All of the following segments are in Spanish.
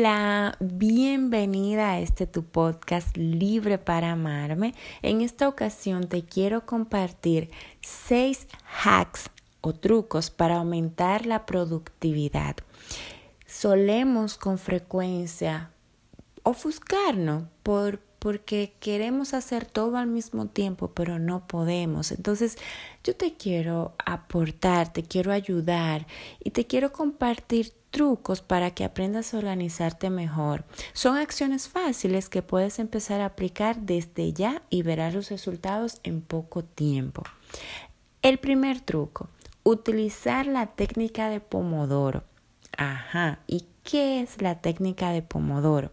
Hola, bienvenida a este tu podcast Libre para Amarme. En esta ocasión te quiero compartir seis hacks o trucos para aumentar la productividad. Solemos con frecuencia ofuscarnos por porque queremos hacer todo al mismo tiempo, pero no podemos. Entonces, yo te quiero aportar, te quiero ayudar y te quiero compartir trucos para que aprendas a organizarte mejor. Son acciones fáciles que puedes empezar a aplicar desde ya y verás los resultados en poco tiempo. El primer truco, utilizar la técnica de Pomodoro. Ajá, ¿y qué es la técnica de Pomodoro?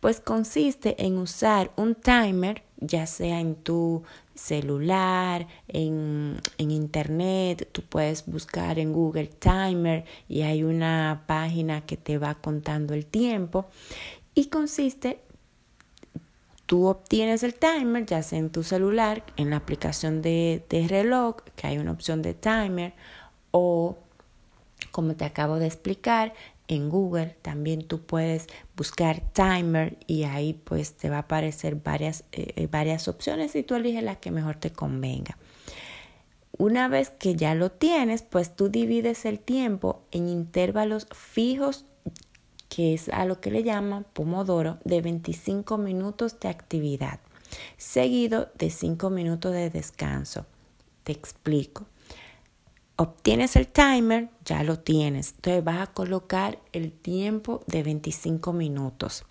Pues consiste en usar un timer, ya sea en tu celular, en, en, internet, tú puedes buscar en Google Timer y hay una página que te va contando el tiempo y consiste, tú obtienes el timer ya sea en tu celular, en la aplicación de, de reloj, que hay una opción de timer o como te acabo de explicar, en Google también tú puedes buscar timer y ahí pues te va a aparecer varias, eh, eh, varias opciones y tú eliges la que mejor te convenga. Una vez que ya lo tienes, pues tú divides el tiempo en intervalos fijos, que es a lo que le llaman Pomodoro, de 25 minutos de actividad, seguido de 5 minutos de descanso. Te explico obtienes el timer, ya lo tienes. Entonces vas a colocar el tiempo de 25 minutos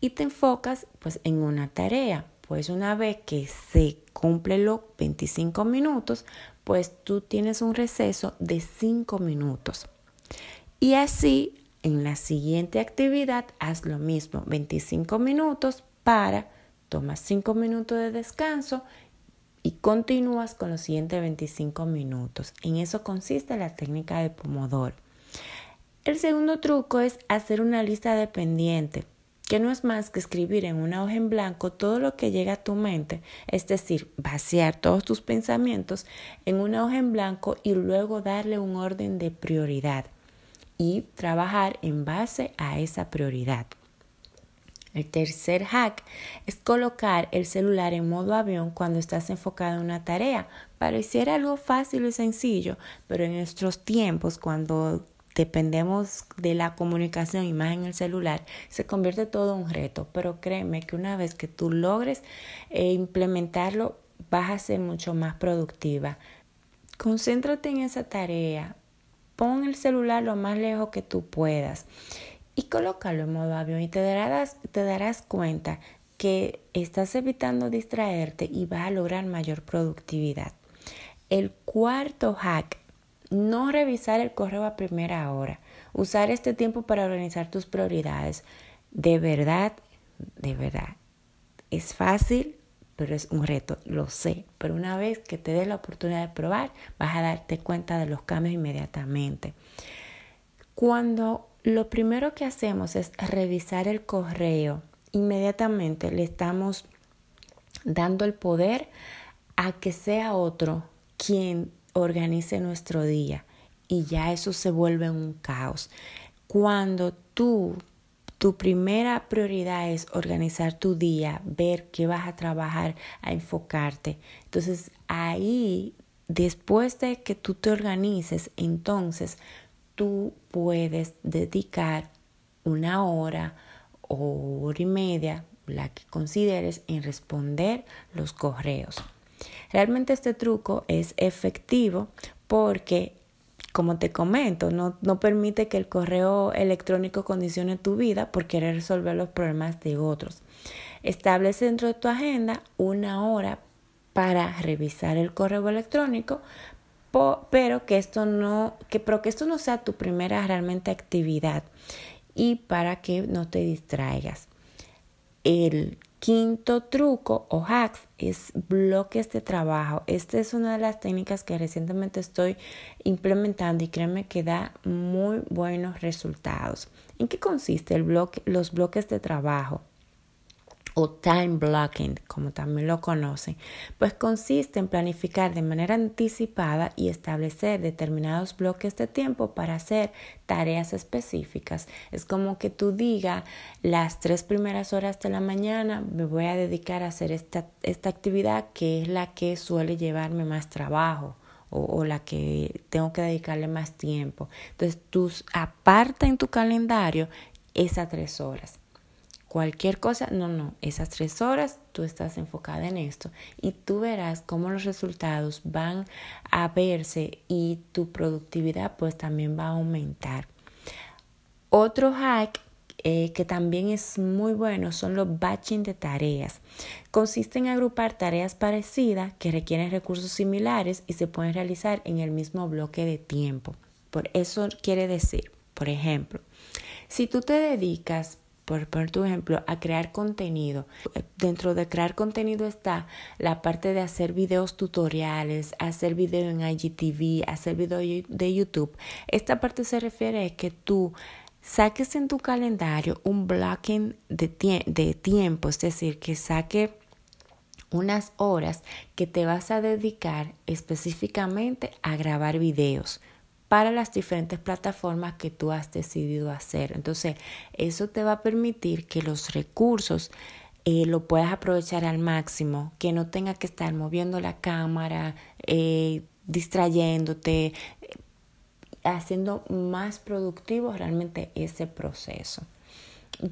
y te enfocas pues en una tarea. Pues una vez que se cumple los 25 minutos, pues tú tienes un receso de 5 minutos. Y así en la siguiente actividad haz lo mismo, 25 minutos para, tomas 5 minutos de descanso y continúas con los siguientes 25 minutos. En eso consiste la técnica de Pomodoro. El segundo truco es hacer una lista de pendiente, que no es más que escribir en una hoja en blanco todo lo que llega a tu mente, es decir, vaciar todos tus pensamientos en una hoja en blanco y luego darle un orden de prioridad y trabajar en base a esa prioridad. El tercer hack es colocar el celular en modo avión cuando estás enfocado en una tarea. Pareciera algo fácil y sencillo, pero en nuestros tiempos, cuando dependemos de la comunicación y más en el celular, se convierte todo un reto. Pero créeme que una vez que tú logres eh, implementarlo, vas a ser mucho más productiva. Concéntrate en esa tarea. Pon el celular lo más lejos que tú puedas y colócalo en modo avión y te darás, te darás cuenta que estás evitando distraerte y vas a lograr mayor productividad. El cuarto hack, no revisar el correo a primera hora. Usar este tiempo para organizar tus prioridades. De verdad, de verdad. Es fácil, pero es un reto, lo sé. Pero una vez que te des la oportunidad de probar, vas a darte cuenta de los cambios inmediatamente. Cuando lo primero que hacemos es revisar el correo. Inmediatamente le estamos dando el poder a que sea otro quien organice nuestro día y ya eso se vuelve un caos. Cuando tú, tu primera prioridad es organizar tu día, ver qué vas a trabajar, a enfocarte. Entonces ahí, después de que tú te organices, entonces tú puedes dedicar una hora o hora y media, la que consideres, en responder los correos. Realmente este truco es efectivo porque, como te comento, no, no permite que el correo electrónico condicione tu vida por querer resolver los problemas de otros. Establece dentro de tu agenda una hora para revisar el correo electrónico, pero que esto no, que, pero que esto no sea tu primera realmente actividad y para que no te distraigas. El quinto truco o hacks es bloques de trabajo. Esta es una de las técnicas que recientemente estoy implementando y créeme que da muy buenos resultados. ¿En qué consiste el bloque, los bloques de trabajo? O time blocking, como también lo conocen, pues consiste en planificar de manera anticipada y establecer determinados bloques de tiempo para hacer tareas específicas. Es como que tú digas las tres primeras horas de la mañana me voy a dedicar a hacer esta, esta actividad que es la que suele llevarme más trabajo. O, o, la que tengo que dedicarle más tiempo. Entonces, tú aparta en tu calendario esas tres horas cualquier cosa, no, no, esas tres horas tú estás enfocada en esto y tú verás cómo los resultados van a verse y tu productividad pues también va a aumentar. Otro hack eh, que también es muy bueno son los batching de tareas. Consiste en agrupar tareas parecidas que requieren recursos similares y se pueden realizar en el mismo bloque de tiempo. Por eso quiere decir, por ejemplo, si tú te dedicas por tu ejemplo, a crear contenido. Dentro de crear contenido está la parte de hacer videos tutoriales, hacer video en IGTV, hacer video de YouTube. Esta parte se refiere a que tú saques en tu calendario un blocking de, de tiempo, es decir, que saque unas horas que te vas a dedicar específicamente a grabar videos para las diferentes plataformas que tú has decidido hacer. Entonces, eso te va a permitir que los recursos eh, lo puedas aprovechar al máximo, que no tenga que estar moviendo la cámara, eh, distrayéndote, haciendo más productivo realmente ese proceso.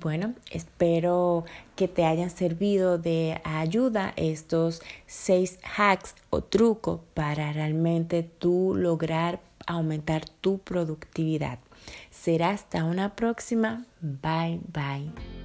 Bueno, espero que te hayan servido de ayuda estos seis hacks o trucos para realmente tú lograr aumentar tu productividad. Será hasta una próxima. Bye bye.